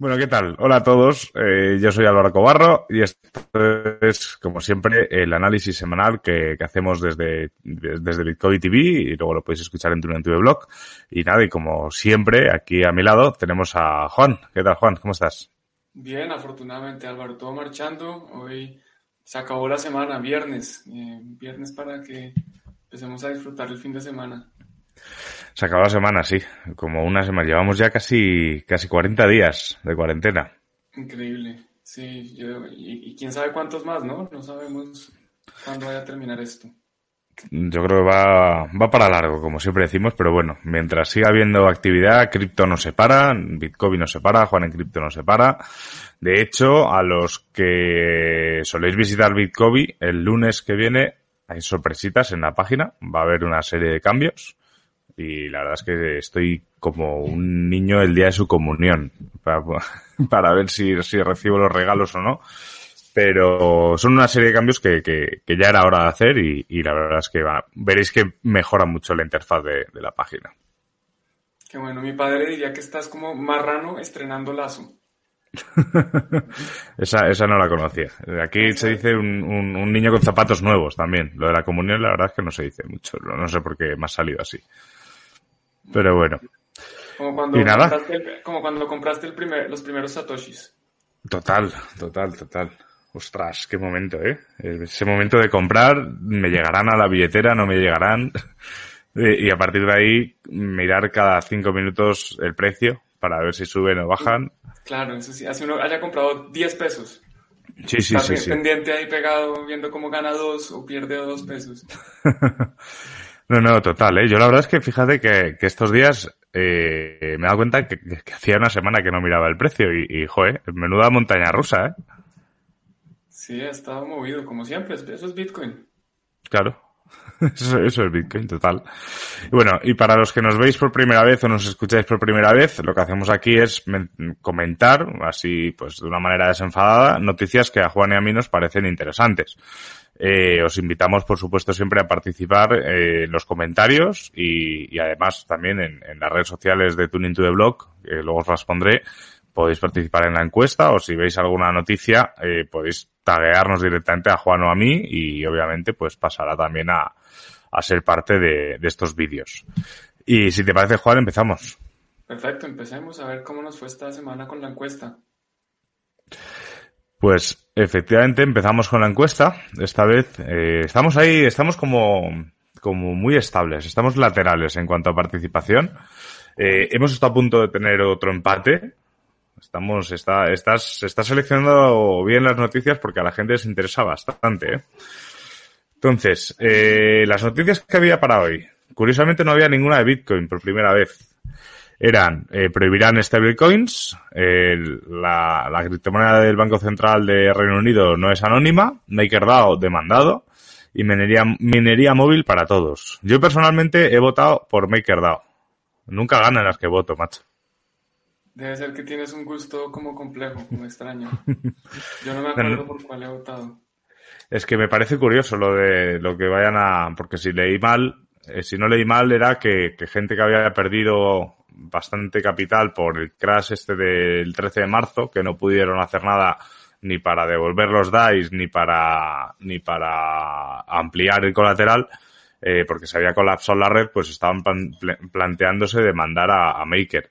Bueno, ¿qué tal? Hola a todos, eh, yo soy Álvaro Cobarro y esto es, como siempre, el análisis semanal que, hacemos desde, desde Bitcoin TV y luego lo podéis escuchar en tu, en blog. Y nada, y como siempre, aquí a mi lado tenemos a Juan. ¿Qué tal, Juan? ¿Cómo estás? Bien, afortunadamente, Álvaro, todo marchando. Hoy se acabó la semana, viernes. Eh, viernes para que empecemos a disfrutar el fin de semana. Se acabó la semana, sí. Como una semana. Llevamos ya casi, casi 40 días de cuarentena. Increíble. Sí, y, y, quién sabe cuántos más, ¿no? No sabemos cuándo vaya a terminar esto. Yo creo que va, va para largo, como siempre decimos, pero bueno, mientras siga habiendo actividad, cripto no se para, Bitcoin no se para, Juan en cripto no se para. De hecho, a los que soléis visitar Bitcoin, el lunes que viene hay sorpresitas en la página, va a haber una serie de cambios y la verdad es que estoy como un niño el día de su comunión para, para ver si, si recibo los regalos o no pero son una serie de cambios que, que, que ya era hora de hacer y, y la verdad es que va, veréis que mejora mucho la interfaz de, de, la página. Qué bueno, mi padre diría que estás como marrano estrenando lazo. esa, esa no la conocía. Aquí se dice un, un, un, niño con zapatos nuevos también. Lo de la comunión la verdad es que no se dice mucho. No sé por qué me ha salido así. Pero bueno. Como cuando, ¿Y nada? Compraste el, como cuando compraste el primer, los primeros satoshis. Total, total, total. Ostras, qué momento, ¿eh? Ese momento de comprar, me llegarán a la billetera, no me llegarán. Y a partir de ahí, mirar cada cinco minutos el precio para ver si suben o bajan. Claro, eso sí, hace uno haya comprado 10 pesos. Sí, sí, sí, sí. pendiente ahí pegado, viendo cómo gana dos o pierde dos pesos. no, no, total, ¿eh? Yo la verdad es que fíjate que, que estos días eh, me he dado cuenta que, que, hacía una semana que no miraba el precio y, y joder, menuda montaña rusa, ¿eh? Sí, ha estado movido, como siempre, eso es Bitcoin. Claro, eso, eso, es Bitcoin, total. Y bueno, y para los que nos veis por primera vez o nos escucháis por primera vez, lo que hacemos aquí es comentar, así pues de una manera desenfadada, noticias que a Juan y a mí nos parecen interesantes. Eh, os invitamos, por supuesto, siempre a participar eh, en los comentarios y, además también en, las redes sociales de Tuning to the Blog, que luego os las podéis participar en la encuesta o si veis alguna noticia eh, podéis taguearnos directamente a Juan o a mí y obviamente pues pasará también a, a ser parte de, de, estos vídeos. Y si te parece Juan, empezamos. Perfecto, empecemos a ver cómo nos fue esta semana con la encuesta. Pues efectivamente empezamos con la encuesta. Esta vez eh, estamos ahí, estamos como, como muy estables, estamos laterales en cuanto a participación. Eh, hemos estado a punto de tener otro empate, Estamos, está, estás, estás seleccionando bien las noticias porque a la gente les interesa bastante. ¿eh? Entonces, eh, las noticias que había para hoy. Curiosamente no había ninguna de Bitcoin por primera vez. Eran, eh, prohibirán stablecoins, eh, la, la criptomoneda del Banco Central de Reino Unido no es anónima, MakerDAO demandado y minería, minería móvil para todos. Yo personalmente he votado por MakerDAO. Nunca ganan las que voto, macho. Debe ser que tienes un gusto como complejo, como extraño. Yo no me acuerdo por cuál he votado. Es que me parece curioso lo de lo que vayan a... Porque si leí mal, eh, si no leí mal era que, que, gente que había perdido bastante capital por el crash este del 13 de marzo, que no pudieron hacer nada ni para devolver los DAIs ni para ni para ampliar el colateral, eh, porque se había colapsado la red, pues estaban plan, planteándose demandar a, a Maker.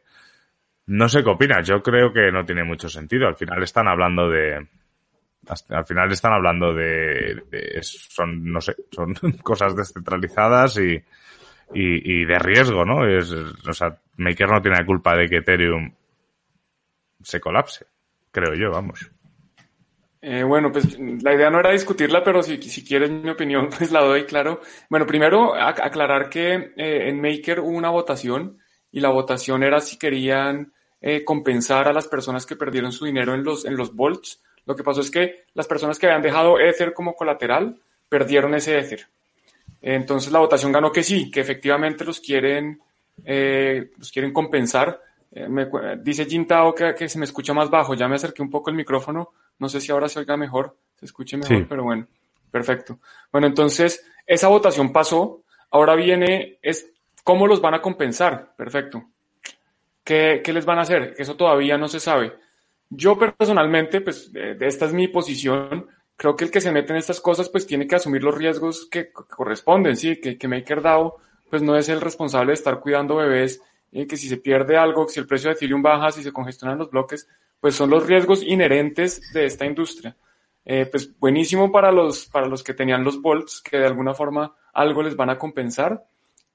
No sé qué opinas, yo creo que no tiene mucho sentido. Al final están hablando de. Al final están hablando de. de son, no sé, son cosas descentralizadas y, y, y, de riesgo, ¿no? Es, o sea, Maker no tiene culpa de que Ethereum se colapse, creo yo, vamos. Eh, bueno, pues la idea no era discutirla, pero si, si quieres mi opinión, pues la doy, claro. Bueno, primero aclarar que eh, en Maker hubo una votación y la votación era si querían eh, compensar a las personas que perdieron su dinero en los, en los bolts. Lo que pasó es que las personas que habían dejado Ether como colateral perdieron ese Ether. Entonces la votación ganó que sí, que efectivamente los quieren, eh, los quieren compensar. Eh, me, dice Jintao que, que se me escucha más bajo. Ya me acerqué un poco el micrófono. No sé si ahora se oiga mejor, se escuche mejor, pero bueno, perfecto. Bueno, entonces esa votación pasó. Ahora viene, es cómo los van a compensar. Perfecto. ¿Qué, qué les van a hacer? Eso todavía no se sabe. Yo personalmente, pues esta es mi posición creo que el que se mete en estas cosas pues tiene que asumir los riesgos que corresponden, sí, que, que MakerDAO pues no es el responsable de estar cuidando bebés, y que si se pierde algo, si el precio de Ethereum baja, si se congestionan los bloques, pues son los riesgos inherentes de esta industria. Eh, pues buenísimo para los, para los que tenían los bolts, que de alguna forma algo les van a compensar.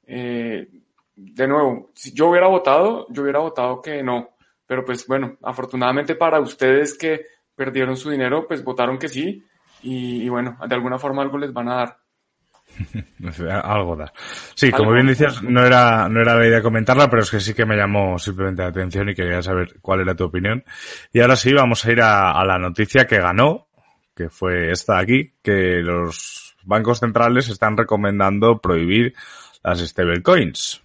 Eh, de nuevo, si yo hubiera votado, yo hubiera votado que no. Pero pues bueno, afortunadamente para ustedes que perdieron su dinero, pues votaron que sí y, bueno, de alguna forma algo les van a dar. algo da. Sí, como bien decías, no era, no era la idea comentarla, pero es que sí que me llamó simplemente la atención y quería saber cuál era tu opinión. Y ahora sí, vamos a ir a, la noticia que ganó, que fue esta aquí, que los bancos centrales están recomendando prohibir las stablecoins.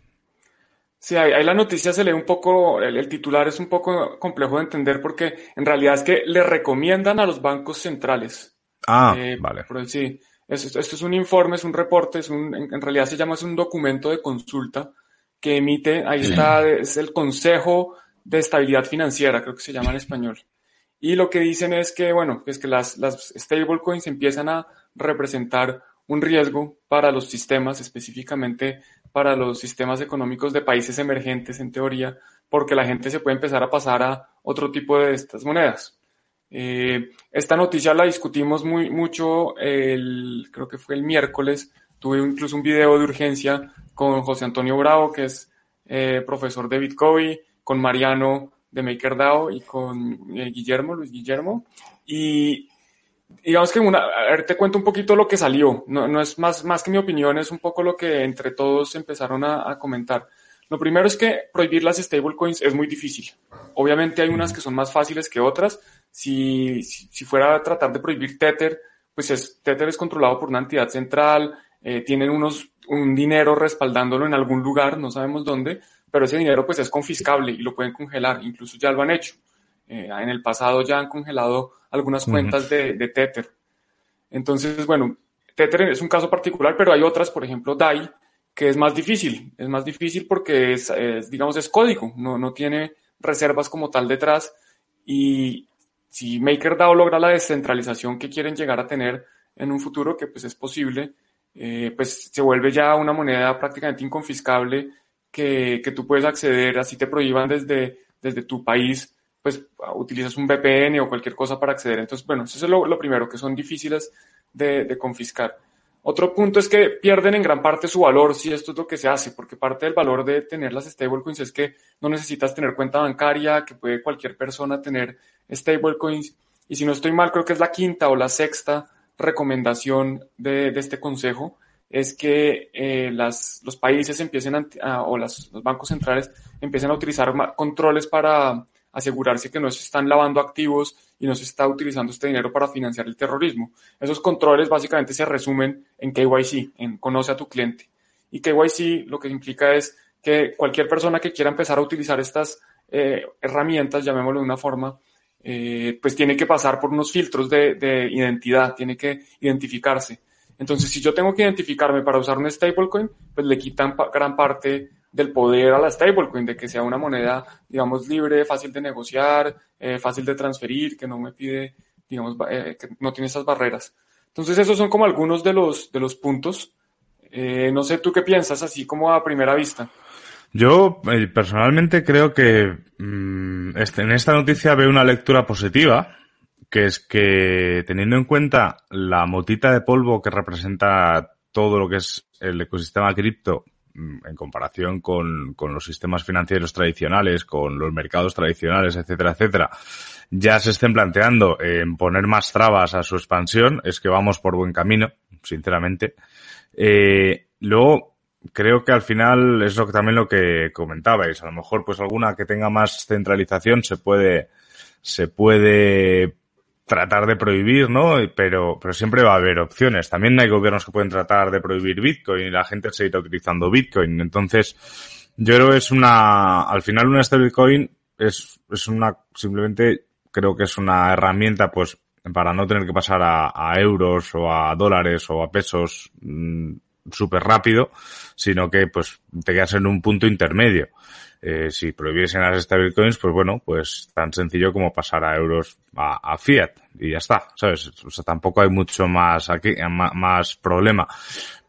Sí, ahí, la noticia se lee un poco, el, titular es un poco complejo de entender porque en realidad es que le recomiendan a los bancos centrales Ah, eh, vale. sí, esto, es un informe, es un reporte, es un, en, realidad se llama es un documento de consulta que emite, ahí está, es el Consejo de Estabilidad Financiera, creo que se llama en español. Y lo que dicen es que, bueno, es que las, las stablecoins empiezan a representar un riesgo para los sistemas, específicamente para los sistemas económicos de países emergentes, en teoría, porque la gente se puede empezar a pasar a otro tipo de estas monedas. Eh, esta noticia la discutimos muy, mucho, creo que fue el miércoles. Tuve incluso un video de urgencia con José Antonio Bravo, que es eh, profesor de Bitcoin, con Mariano de MakerDAO y con eh, Guillermo, Luis Guillermo. Y digamos que una, a ver, te cuento un poquito lo que salió. No, es más, más que mi opinión, es un poco lo que entre todos empezaron a comentar. Lo primero es que prohibir las stablecoins es muy difícil. Obviamente hay unas que son más fáciles que otras, si, si, fuera a tratar de prohibir Tether, pues es, Tether es controlado por una entidad central, eh, tienen unos, un dinero respaldándolo en algún lugar, no sabemos dónde, pero ese dinero pues es confiscable y lo pueden congelar, incluso ya lo han hecho. Eh, en el pasado ya han congelado algunas cuentas de, de, Tether. Entonces, bueno, Tether es un caso particular, pero hay otras, por ejemplo, DAI, que es más difícil. Es más difícil porque es, es digamos, es código, no, no tiene reservas como tal detrás y, si MakerDAO logra la descentralización que quieren llegar a tener en un futuro, que pues es posible, eh, pues se vuelve ya una moneda prácticamente inconfiscable que, que, tú puedes acceder, así te prohíban desde, desde tu país, pues utilizas un VPN o cualquier cosa para acceder. Entonces, bueno, eso es lo, lo primero, que son difíciles de, de confiscar. Otro punto es que pierden en gran parte su valor si esto es lo que se hace, porque parte del valor de tener las stablecoins es que no necesitas tener cuenta bancaria, que puede cualquier persona tener stablecoins. Y si no estoy mal, creo que es la quinta o la sexta recomendación de, este consejo, es que eh, los países empiecen o las, los bancos centrales empiecen a utilizar controles para asegurarse que no se están lavando activos y no se está utilizando este dinero para financiar el terrorismo. Esos controles básicamente se resumen en KYC, en conoce a tu cliente. Y KYC lo que implica es que cualquier persona que quiera empezar a utilizar estas eh, herramientas, llamémoslo de una forma, eh, pues tiene que pasar por unos filtros de, de, identidad, tiene que identificarse. Entonces, si yo tengo que identificarme para usar un stablecoin, pues le quitan gran parte del poder a la stablecoin, de que sea una moneda, digamos, libre, fácil de negociar, eh, fácil de transferir, que no me pide, digamos, eh, que no tiene esas barreras. Entonces, esos son como algunos de los, de los puntos. Eh, no sé tú qué piensas, así como a primera vista. Yo personalmente creo que mmm, este, en esta noticia veo una lectura positiva, que es que teniendo en cuenta la motita de polvo que representa todo lo que es el ecosistema cripto Mm, en comparación con, con, los sistemas financieros tradicionales, con los mercados tradicionales, etcétera, etcétera, ya se estén planteando en poner más trabas a su expansión, es que vamos por buen camino, sinceramente. Eh, luego, creo que al final es lo que también lo que comentabais. A lo mejor, pues alguna que tenga más centralización se puede, se puede tratar de prohibir, ¿no? Pero, pero siempre va a haber opciones. También hay gobiernos que pueden tratar de prohibir Bitcoin y la gente seguirá utilizando Bitcoin. Entonces, yo creo que es una, al final una stablecoin es, es una, simplemente creo que es una herramienta, pues, para no tener que pasar a, euros o a dólares o a pesos mm, súper rápido, sino que pues te quedas en un punto intermedio. Eh, si prohibiesen las stablecoins, pues bueno, pues tan sencillo como pasar a euros a, fiat y ya está, ¿sabes? O sea, tampoco hay mucho más aquí, más, problema.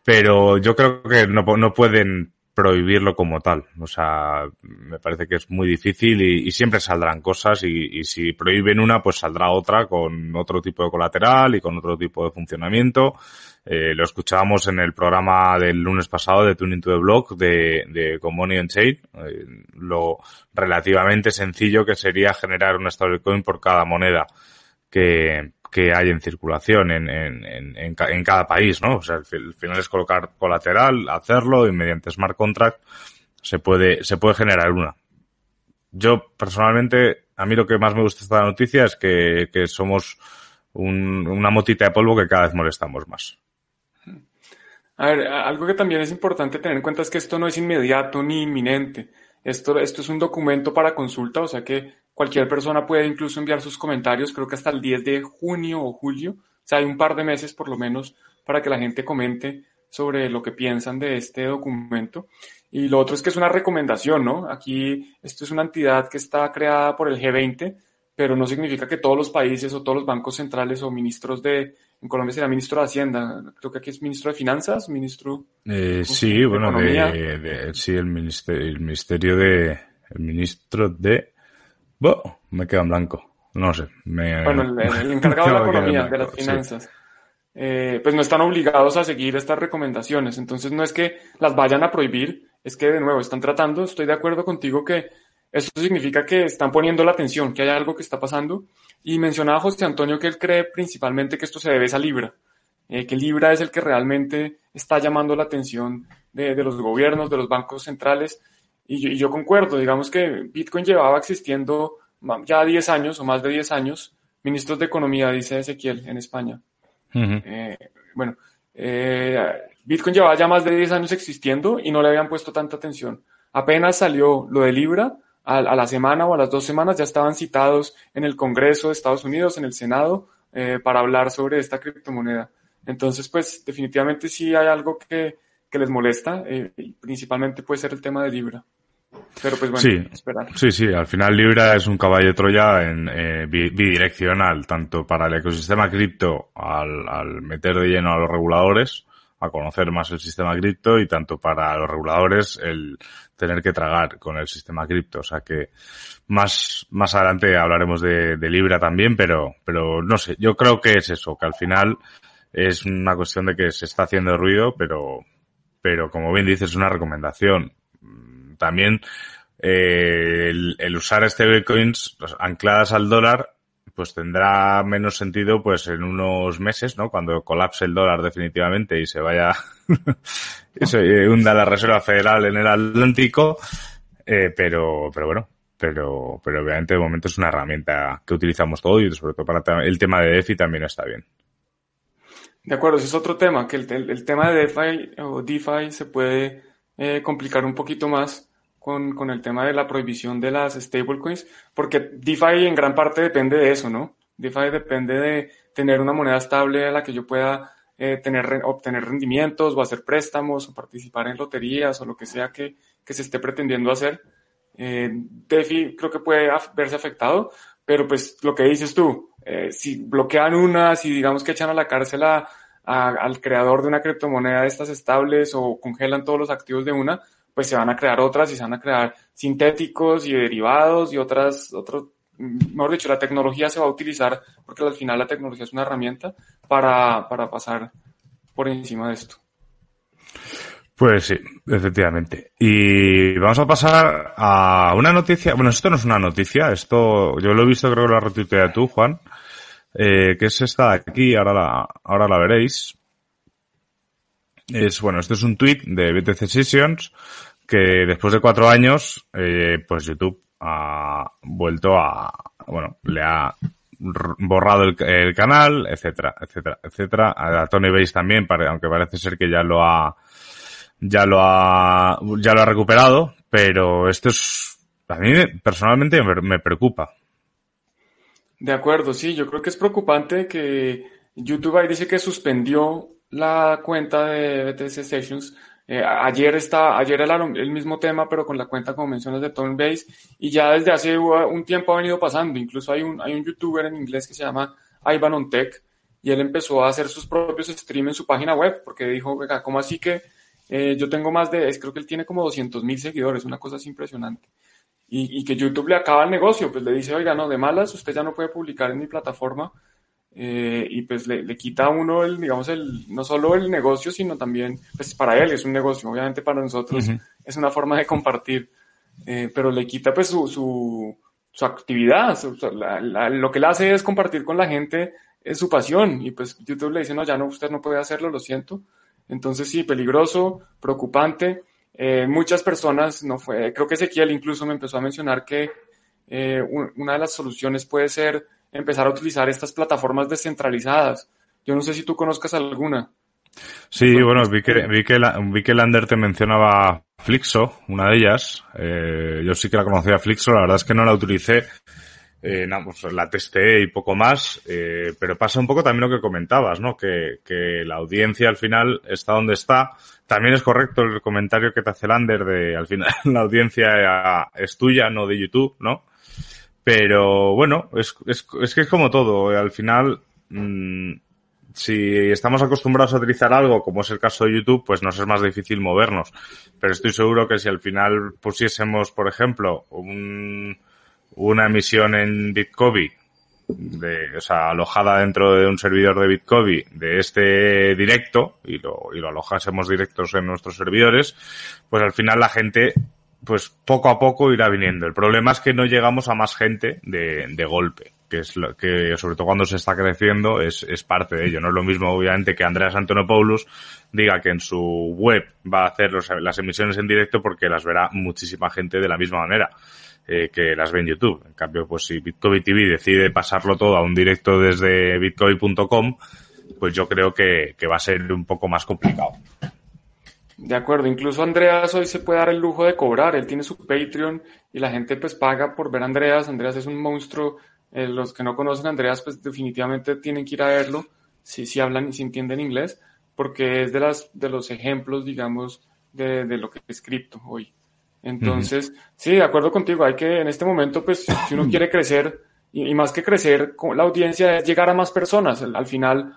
Pero yo creo que no, no pueden prohibirlo como tal. O sea, me parece que es muy difícil y, siempre saldrán cosas y, si prohíben una, pues saldrá otra con otro tipo de colateral y con otro tipo de funcionamiento. Eh, lo escuchábamos en el programa del lunes pasado de Tuning to the Block de, de con Money on Chain, eh, lo relativamente sencillo que sería generar una stablecoin por cada moneda que, que hay en circulación en, en, en, en, cada país, ¿no? O sea, al final es colocar colateral, hacerlo y mediante smart contract se puede, se puede generar una. Yo personalmente, a mí lo que más me gusta esta noticia es que, que somos un, una motita de polvo que cada vez molestamos más. A ver, algo que también es importante tener en cuenta es que esto no es inmediato ni inminente. Esto, esto es un documento para consulta, o sea que Cualquier persona puede incluso enviar sus comentarios, creo que hasta el 10 de junio o julio. O sea, hay un par de meses por lo menos para que la gente comente sobre lo que piensan de este documento. Y lo otro es que es una recomendación, ¿no? Aquí esto es una entidad que está creada por el G20, pero no significa que todos los países o todos los bancos centrales o ministros de, en Colombia será ministro de Hacienda, creo que aquí es ministro de Finanzas, ministro... Eh, sí, bueno, de, sí, el ministerio, el ministerio de, el ministro de me queda en blanco. No sé. Bueno, el, encargado de la economía, de las finanzas. Eh, pues no están obligados a seguir estas recomendaciones. Entonces no es que las vayan a prohibir, es que de nuevo están tratando, estoy de acuerdo contigo que esto significa que están poniendo la atención, que hay algo que está pasando. Y mencionaba José Antonio que él cree principalmente que esto se debe a Libra, eh, que Libra es el que realmente está llamando la atención de, de los gobiernos, de los bancos centrales y yo, concuerdo, digamos que Bitcoin llevaba existiendo ya 10 años o más de 10 años, ministros de Economía, dice Ezequiel, en España. Eh, bueno, eh, Bitcoin llevaba ya más de 10 años existiendo y no le habían puesto tanta atención. Apenas salió lo de Libra, a, la semana o a las dos semanas ya estaban citados en el Congreso de Estados Unidos, en el Senado, eh, para hablar sobre esta criptomoneda. Entonces, pues definitivamente sí hay algo que, que les molesta, y principalmente puede ser el tema de Libra. Pero pues bueno, sí, Sí, sí, al final Libra es un caballo de Troya en, eh, bidireccional, tanto para el ecosistema cripto al, al meter de lleno a los reguladores, a conocer más el sistema cripto y tanto para los reguladores el tener que tragar con el sistema cripto. O sea que más, más adelante hablaremos de, de, Libra también, pero, pero no sé, yo creo que es eso, que al final es una cuestión de que se está haciendo ruido, pero, pero como bien dices, es una recomendación también eh, el, usar stablecoins pues, ancladas al dólar pues tendrá menos sentido pues en unos meses, ¿no? Cuando colapse el dólar definitivamente y se vaya y se hunda la Reserva Federal en el Atlántico, eh, pero, pero bueno, pero, pero obviamente de momento es una herramienta que utilizamos todo y sobre todo para el tema de DeFi también está bien. De acuerdo, ese es otro tema, que el, el, tema de DeFi o DeFi se puede eh, complicar un poquito más con, con, el tema de la prohibición de las stablecoins, porque DeFi en gran parte depende de eso, ¿no? DeFi depende de tener una moneda estable a la que yo pueda eh, tener, obtener rendimientos o hacer préstamos o participar en loterías o lo que sea que, que se esté pretendiendo hacer. Eh, DeFi creo que puede verse afectado, pero pues lo que dices tú, eh, si bloquean una, si digamos que echan a la cárcel a, al creador de una criptomoneda de estas estables o congelan todos los activos de una, pues se van a crear otras y se van a crear sintéticos y derivados y otras, otros, mejor dicho, la tecnología se va a utilizar porque al final la tecnología es una herramienta para, para pasar por encima de esto. Pues sí, efectivamente. Y vamos a pasar a una noticia. Bueno, esto no es una noticia, esto yo lo he visto, creo que lo has retuiteado tú, Juan, eh, que es esta de aquí, ahora la, ahora la veréis. es, bueno, este es un tweet de BTC Sessions que después de cuatro años, eh, pues YouTube ha vuelto a, bueno, le ha borrado el, canal, etcétera, etcétera, etcétera. A Tony Base también, aunque parece ser que ya lo ha, ya lo ha, ya lo ha recuperado, pero esto es, a mí personalmente me preocupa. De acuerdo, sí, yo creo que es preocupante que YouTube ahí dice que suspendió la cuenta de BTC Sessions. Eh, ayer está, ayer era el mismo tema, pero con la cuenta, como mencionas, de Base y ya desde hace un tiempo ha venido pasando. Incluso hay un, hay un youtuber en inglés que se llama Ivan on Tech, y él empezó a hacer sus propios streams en su página web, porque dijo, ¿cómo así que eh, yo tengo más de, creo que él tiene como 200 mil seguidores, una cosa así impresionante. Y, y, que YouTube le acaba el negocio, pues le dice, oiga, no, de malas, usted ya no puede publicar en mi plataforma, eh, y pues le, le, quita a uno el, digamos, el, no solo el negocio, sino también, pues para él es un negocio, obviamente para nosotros es una forma de compartir, eh, pero le quita pues su, su, su actividad, lo que él hace es compartir con la gente su pasión y pues YouTube le dice, no, ya no, usted no puede hacerlo, lo siento. Entonces sí, peligroso, preocupante. Eh, muchas personas, no fue, creo que Ezequiel incluso me empezó a mencionar que eh, una de las soluciones puede ser empezar a utilizar estas plataformas descentralizadas. Yo no sé si tú conozcas alguna. Sí, bueno, vi que, vi que, vi que Lander te mencionaba Flixo, una de ellas. Eh, yo sí que la conocía Flixo, la verdad es que no la utilicé. Eh, pues la testé y poco más, eh, pero pasa un poco también lo que comentabas, ¿no? Que, que la audiencia al final está donde está. También es correcto el comentario que te hace Lander de al final la audiencia es tuya, no de YouTube, ¿no? Pero bueno, es, es, es que es como todo. Al final, mmm, si estamos acostumbrados a utilizar algo, como es el caso de YouTube, pues nos es más difícil movernos. Pero estoy seguro que si al final pusiésemos, por ejemplo, un, una emisión en Bitcoin, de, o sea, alojada dentro de un servidor de Bitcoin de este directo y lo, y lo alojásemos directos en nuestros servidores, pues al final la gente pues poco a poco irá viniendo. El problema es que no llegamos a más gente de, de golpe, que es lo que, sobre todo cuando se está creciendo, es, es parte de ello. No es lo mismo, obviamente, que Andreas Antonopoulos diga que en su web va a hacer los, las emisiones en directo porque las verá muchísima gente de la misma manera. Eh, que las ve en YouTube. En cambio, pues si Bitcoin TV decide pasarlo todo a un directo desde bitcoin.com, pues yo creo que, que va a ser un poco más complicado. De acuerdo, incluso Andreas hoy se puede dar el lujo de cobrar, él tiene su Patreon y la gente pues paga por ver a Andreas, Andreas es un monstruo, eh, los que no conocen a Andreas pues definitivamente tienen que ir a verlo, si, si hablan y si entienden inglés, porque es de, las, de los ejemplos, digamos, de, de lo que es cripto hoy. Entonces, sí, de acuerdo contigo, hay que en este momento pues si uno quiere crecer y, y más que crecer, la audiencia es llegar a más personas, al, al final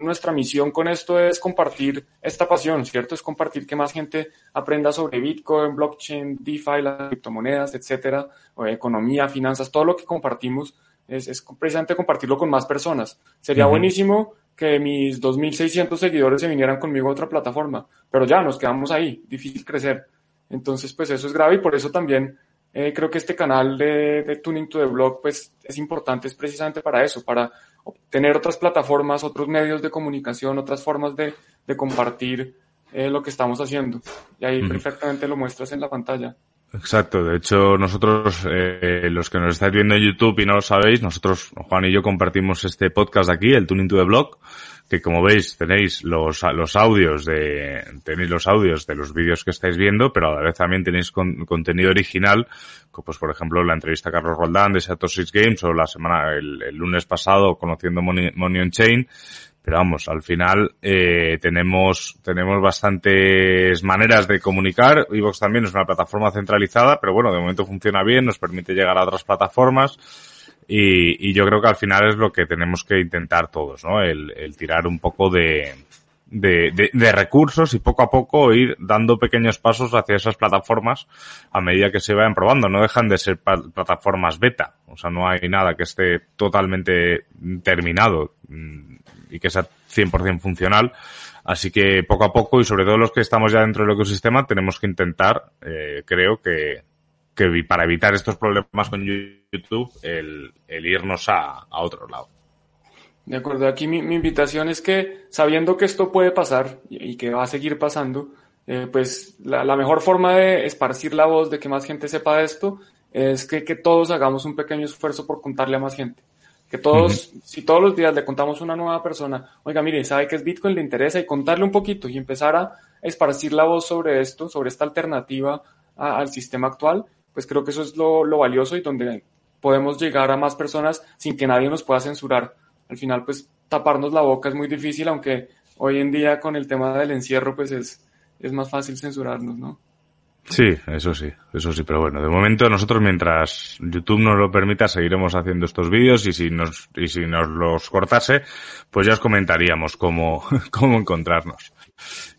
nuestra misión con esto es compartir esta pasión, ¿cierto? Es compartir que más gente aprenda sobre Bitcoin, blockchain, DeFi, las criptomonedas, etcétera, o economía, finanzas, todo lo que compartimos es, es precisamente compartirlo con más personas. Sería uh -huh. buenísimo que mis 2.600 seguidores se vinieran conmigo a otra plataforma, pero ya nos quedamos ahí, difícil crecer. Entonces, pues eso es grave y por eso también eh, creo que este canal de, de Tuning to the Blog, pues es importante, es precisamente para eso, para obtener otras plataformas, otros medios de comunicación, otras formas de, de compartir eh, lo que estamos haciendo. Y ahí perfectamente lo muestras en la pantalla. Exacto, de hecho nosotros, eh, los que nos estáis viendo en YouTube y no lo sabéis, nosotros, Juan y yo compartimos este podcast aquí, el Tuning to the Blog, que como veis tenéis los, los audios de, tenéis los audios de los vídeos que estáis viendo, pero a la vez también tenéis con, contenido original, pues por ejemplo la entrevista a Carlos Roldán de Satoshi Games o la semana, el, el lunes pasado conociendo Money, Money on Chain, pero vamos, al final eh, tenemos, tenemos bastantes maneras de comunicar. Evox también es una plataforma centralizada, pero bueno, de momento funciona bien, nos permite llegar a otras plataformas. Y, y yo creo que al final es lo que tenemos que intentar todos, ¿no? El, el tirar un poco de, de, de, de, recursos y poco a poco ir dando pequeños pasos hacia esas plataformas a medida que se vayan probando. No dejan de ser plataformas beta. O sea, no hay nada que esté totalmente terminado y que sea 100% funcional. Así que poco a poco y sobre todo los que estamos ya dentro del ecosistema tenemos que intentar, eh, creo que, que para evitar estos problemas con YouTube, el, el irnos a, a otro lado. De acuerdo, aquí mi, invitación es que sabiendo que esto puede pasar y, que va a seguir pasando, eh, pues la, mejor forma de esparcir la voz, de que más gente sepa de esto, es que, que todos hagamos un pequeño esfuerzo por contarle a más gente. Que todos, si todos los días le contamos a una nueva persona, oiga, mire, sabe que es Bitcoin, le interesa y contarle un poquito y empezar a esparcir la voz sobre esto, sobre esta alternativa al sistema actual, pues creo que eso es lo, lo valioso y donde podemos llegar a más personas sin que nadie nos pueda censurar. Al final, pues taparnos la boca es muy difícil, aunque hoy en día con el tema del encierro, pues es, es más fácil censurarnos, ¿no? Sí, eso sí, eso sí, pero bueno, de momento nosotros mientras YouTube nos lo permita seguiremos haciendo estos vídeos y si nos, y si nos los cortase, pues ya os comentaríamos cómo, cómo encontrarnos.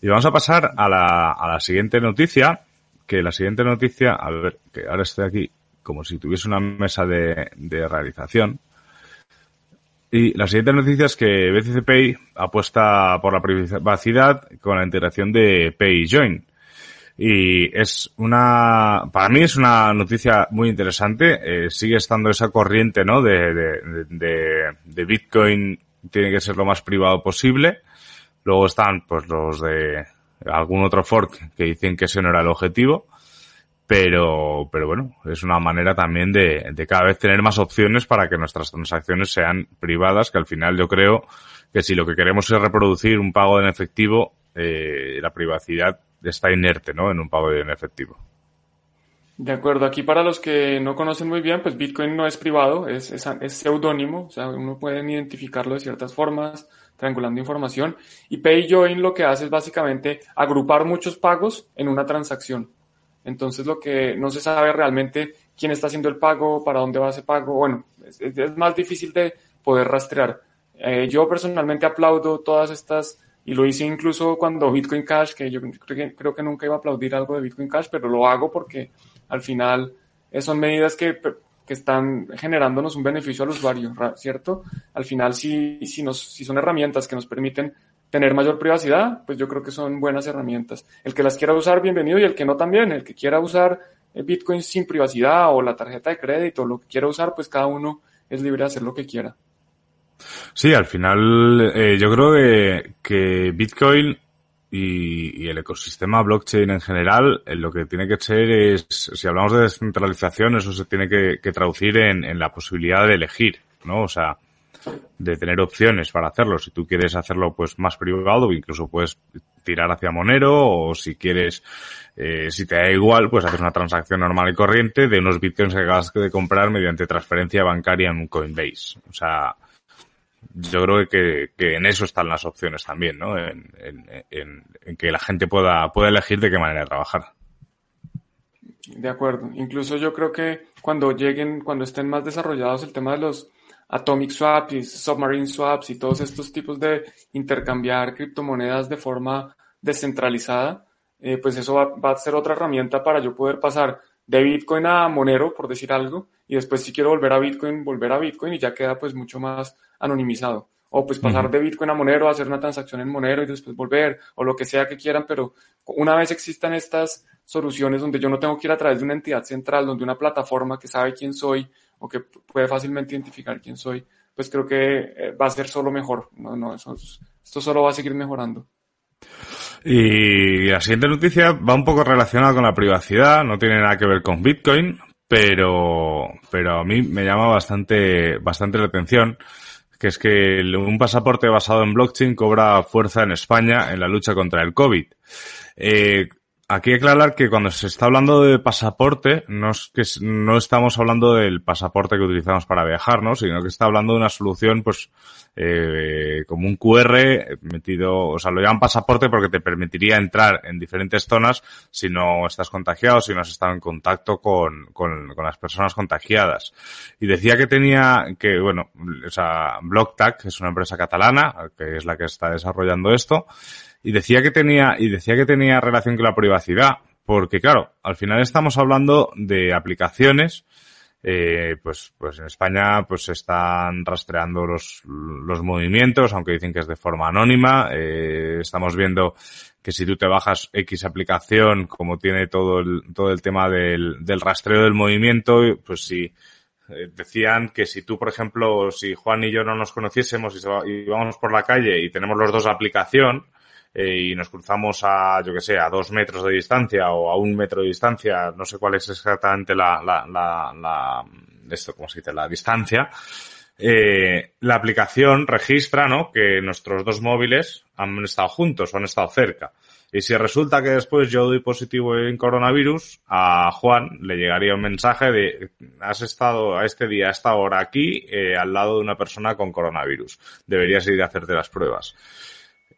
Y vamos a pasar a la, a la siguiente noticia, que la siguiente noticia, a ver, que ahora estoy aquí como si tuviese una mesa de, de realización. Y la siguiente noticia es que BTC Pay apuesta por la privacidad con la integración de PayJoin. Y es una, para mí es una noticia muy interesante. Eh, sigue estando esa corriente, ¿no? De, de, de, de, Bitcoin tiene que ser lo más privado posible. Luego están, pues, los de algún otro fork que dicen que ese no era el objetivo. Pero, pero bueno, es una manera también de, de cada vez tener más opciones para que nuestras transacciones sean privadas, que al final yo creo que si lo que queremos es reproducir un pago en efectivo, eh, la privacidad está inerte, ¿no? En un pago en efectivo. De acuerdo, aquí para los que no conocen muy bien, pues Bitcoin no es privado, es, es, seudónimo, o sea, uno puede identificarlo de ciertas formas, triangulando información. Y PayJoin lo que hace es básicamente agrupar muchos pagos en una transacción. Entonces lo que no se sabe realmente quién está haciendo el pago, para dónde va ese pago, bueno, es, más difícil de poder rastrear. Eh, yo personalmente aplaudo todas estas y lo hice incluso cuando Bitcoin Cash, que yo creo que, nunca iba a aplaudir algo de Bitcoin Cash, pero lo hago porque al final eh, son medidas que, que están generándonos un beneficio al usuario, ¿cierto? Al final, si, si, nos, si son herramientas que nos permiten tener mayor privacidad, pues yo creo que son buenas herramientas. El que las quiera usar, bienvenido, y el que no también. El que quiera usar eh, Bitcoin sin privacidad o la tarjeta de crédito, lo que quiera usar, pues cada uno es libre de hacer lo que quiera. Sí, al final eh, yo creo que, que Bitcoin y, el ecosistema blockchain en general, eh, lo que tiene que ser es, si hablamos de descentralización, eso se tiene que, traducir en, en, la posibilidad de elegir, ¿no? O sea, de tener opciones para hacerlo. Si tú quieres hacerlo pues más privado, incluso puedes tirar hacia Monero o si quieres, eh, si te da igual, pues hacer una transacción normal y corriente de unos bitcoins que acabas de comprar mediante transferencia bancaria en Coinbase. O sea, yo creo que, que, en eso están las opciones también, ¿no? En, que la gente pueda, pueda elegir de qué manera trabajar. De acuerdo. Incluso yo creo que cuando lleguen, cuando estén más desarrollados el tema de los atomic swaps y submarine swaps y todos estos tipos de intercambiar criptomonedas de forma descentralizada, eh, pues eso va, va, a ser otra herramienta para yo poder pasar de Bitcoin a Monero, por decir algo, y después si quiero volver a Bitcoin, volver a Bitcoin y ya queda pues mucho más anonimizado. O pues pasar de Bitcoin a Monero, hacer una transacción en Monero y después volver, o lo que sea que quieran, pero una vez existan estas soluciones donde yo no tengo que ir a través de una entidad central, donde una plataforma que sabe quién soy o que puede fácilmente identificar quién soy, pues creo que eh, va a ser solo mejor. No, no, eso esto solo va a seguir mejorando. Y la siguiente noticia va un poco relacionada con la privacidad, no tiene nada que ver con Bitcoin, pero, pero a mí me llama bastante, bastante la atención, que es que un pasaporte basado en blockchain cobra fuerza en España en la lucha contra el COVID. Eh, aquí aclarar que cuando se está hablando de pasaporte, no es que no estamos hablando del pasaporte que utilizamos para viajar, ¿no? Sino que está hablando de una solución, pues, eh, como un QR metido, o sea, lo llaman pasaporte porque te permitiría entrar en diferentes zonas si no estás contagiado, si no has estado en contacto con, con, con las personas contagiadas. Y decía que tenía, que, bueno, o sea, BlockTag, que es una empresa catalana, que es la que está desarrollando esto, y decía que tenía, y decía que tenía relación con la privacidad, porque claro, al final estamos hablando de aplicaciones, eh, pues, pues en España pues se están rastreando los, los movimientos, aunque dicen que es de forma anónima. Eh, estamos viendo que si tú te bajas X aplicación, como tiene todo el, todo el tema del, del rastreo del movimiento, pues si eh, decían que si tú, por ejemplo, si Juan y yo no nos conociésemos y íbamos por la calle y tenemos los dos aplicación eh, y nos cruzamos a, yo que sé, a dos metros de distancia o a un metro de distancia, no sé cuál es exactamente la, la, la, la esto, ¿cómo se dice? La distancia, eh, la aplicación registra, ¿no? Que nuestros dos móviles han estado juntos o han estado cerca. Y si resulta que después yo doy positivo en coronavirus, a Juan le llegaría un mensaje de has estado a este día, a esta hora aquí, eh, al lado de una persona con coronavirus. Deberías ir a hacerte las pruebas.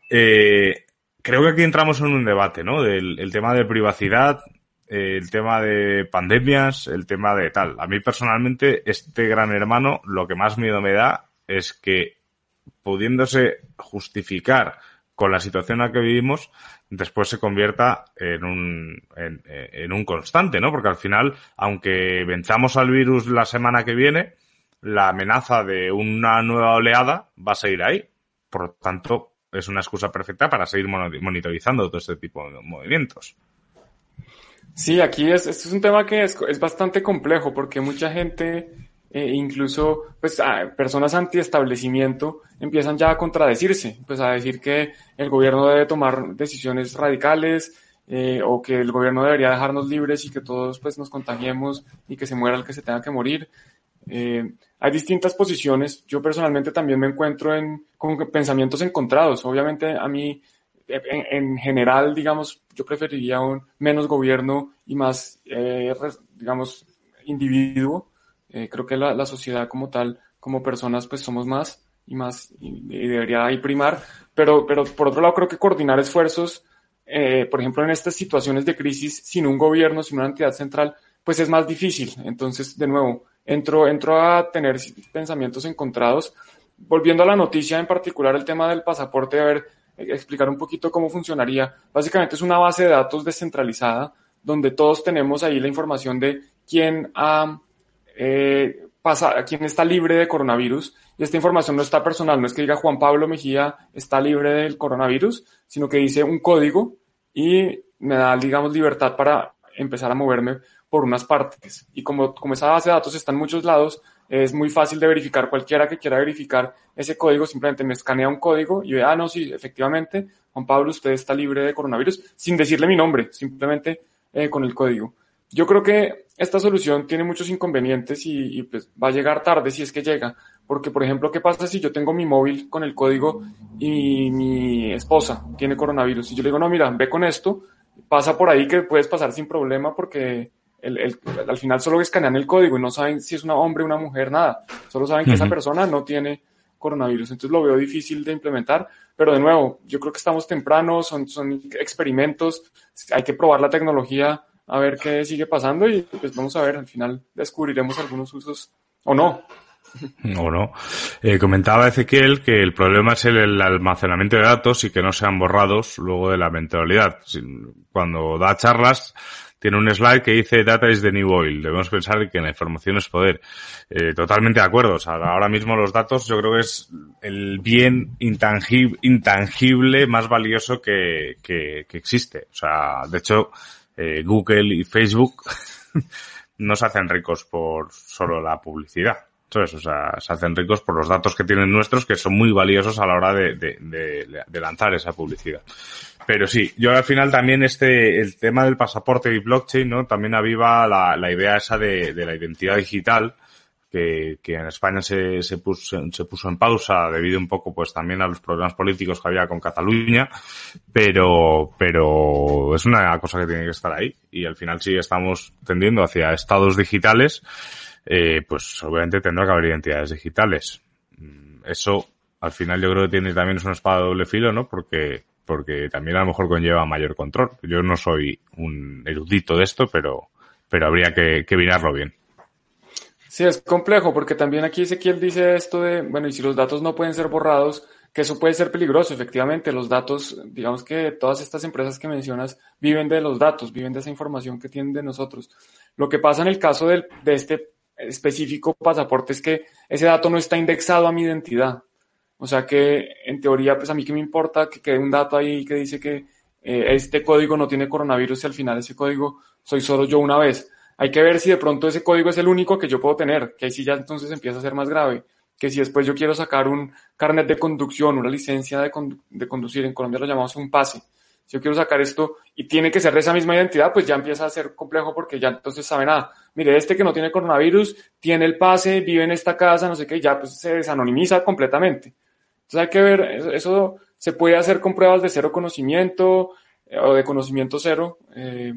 Eh, creo que aquí entramos en un debate, ¿no? Del el tema de privacidad, el tema de pandemias, el tema de tal. A mí personalmente, este gran hermano, lo que más miedo me da es que pudiéndose justificar con la situación en la que vivimos, después se convierta en un, en, un constante, ¿no? Porque al final, aunque venzamos al virus la semana que viene, la amenaza de una nueva oleada va a seguir ahí. Por lo tanto, es una excusa perfecta para seguir monitorizando todo este tipo de movimientos. Sí, aquí es, este es un tema que es, es bastante complejo porque mucha gente eh, incluso pues personas anti-establecimiento empiezan ya a contradecirse, pues a decir que el gobierno debe tomar decisiones radicales eh, o que el gobierno debería dejarnos libres y que todos pues nos contagiemos y que se muera el que se tenga que morir. Eh, hay distintas posiciones. Yo personalmente también me encuentro en, con pensamientos encontrados. Obviamente a mí, en, en general, digamos, yo preferiría un menos gobierno y más, eh, digamos, individuo. Eh, creo que la, la, sociedad como tal, como personas, pues somos más y más y, debería ahí primar. Pero, pero por otro lado, creo que coordinar esfuerzos, eh, por ejemplo, en estas situaciones de crisis, sin un gobierno, sin una entidad central, pues es más difícil. Entonces, de nuevo, entro, entro a tener pensamientos encontrados. Volviendo a la noticia, en particular el tema del pasaporte, a ver, explicar un poquito cómo funcionaría. Básicamente es una base de datos descentralizada donde todos tenemos ahí la información de quién ha eh, pasa, quién está libre de coronavirus. Y esta información no está personal, no es que diga Juan Pablo Mejía está libre del coronavirus, sino que dice un código y me da, digamos, libertad para empezar a moverme por unas partes. Y como, como esa base de datos está en muchos lados, es muy fácil de verificar. Cualquiera que quiera verificar ese código simplemente me escanea un código y ve, ah, no, sí, efectivamente, Juan Pablo, usted está libre de coronavirus, sin decirle mi nombre, simplemente eh, con el código. Yo creo que esta solución tiene muchos inconvenientes y, pues va a llegar tarde si es que llega. Porque, por ejemplo, ¿qué pasa si yo tengo mi móvil con el código y mi esposa tiene coronavirus? Y yo le digo, no, mira, ve con esto, pasa por ahí que puedes pasar sin problema porque el, al final solo escanean el código y no saben si es un hombre o una mujer, nada. Solo saben que esa persona no tiene coronavirus. Entonces lo veo difícil de implementar. Pero de nuevo, yo creo que estamos tempranos, son, son experimentos, hay que probar la tecnología a ver qué sigue pasando y pues vamos a ver, al final descubriremos algunos usos o no. O no. Eh, comentaba Ezequiel que el problema es el, almacenamiento de datos y que no sean borrados luego de la mentalidad. Cuando da charlas, tiene un slide que dice Data is the new oil. Debemos pensar que la información es poder. Eh, totalmente de acuerdo. O sea, ahora mismo los datos yo creo que es el bien intangible, más valioso que, que, que existe. O sea, de hecho, eh, Google y Facebook no se hacen ricos por solo la publicidad. Entonces, o sea, se hacen ricos por los datos que tienen nuestros, que son muy valiosos a la hora de, de, de, lanzar esa publicidad. Pero sí, yo al final también este, el tema del pasaporte y blockchain, ¿no? También aviva la, la idea esa de, de la identidad digital, que, que en España se, se, puso, se puso en pausa debido un poco pues también a los problemas políticos que había con Cataluña, pero, pero es una cosa que tiene que estar ahí y al final si estamos tendiendo hacia estados digitales, eh, pues obviamente tendrá que haber identidades digitales. Mm, eso al final yo creo que tiene también es una espada de doble filo, ¿no? Porque porque también a lo mejor conlleva mayor control. Yo no soy un erudito de esto, pero, pero habría que, que mirarlo bien. Sí, es complejo porque también aquí Ezequiel dice esto de, bueno, y si los datos no pueden ser borrados, que eso puede ser peligroso, efectivamente, los datos, digamos que todas estas empresas que mencionas viven de los datos, viven de esa información que tienen de nosotros. Lo que pasa en el caso del, de este específico pasaporte es que ese dato no está indexado a mi identidad. O sea que, en teoría, pues a mí que me importa que quede un dato ahí que dice que eh, este código no tiene coronavirus y al final ese código soy solo yo una vez. Hay que ver si de pronto ese código es el único que yo puedo tener, que ahí sí ya entonces empieza a ser más grave. Que si después yo quiero sacar un carnet de conducción, una licencia de, de conducir, en Colombia lo llamamos un pase. Si yo quiero sacar esto y tiene que ser de esa misma identidad, pues ya empieza a ser complejo porque ya entonces saben, ah, mire, este que no tiene coronavirus, tiene el pase, vive en esta casa, no sé qué, ya pues se desanonimiza completamente. Entonces hay que ver, eso se puede hacer con pruebas de cero conocimiento eh, o de conocimiento cero. Eh,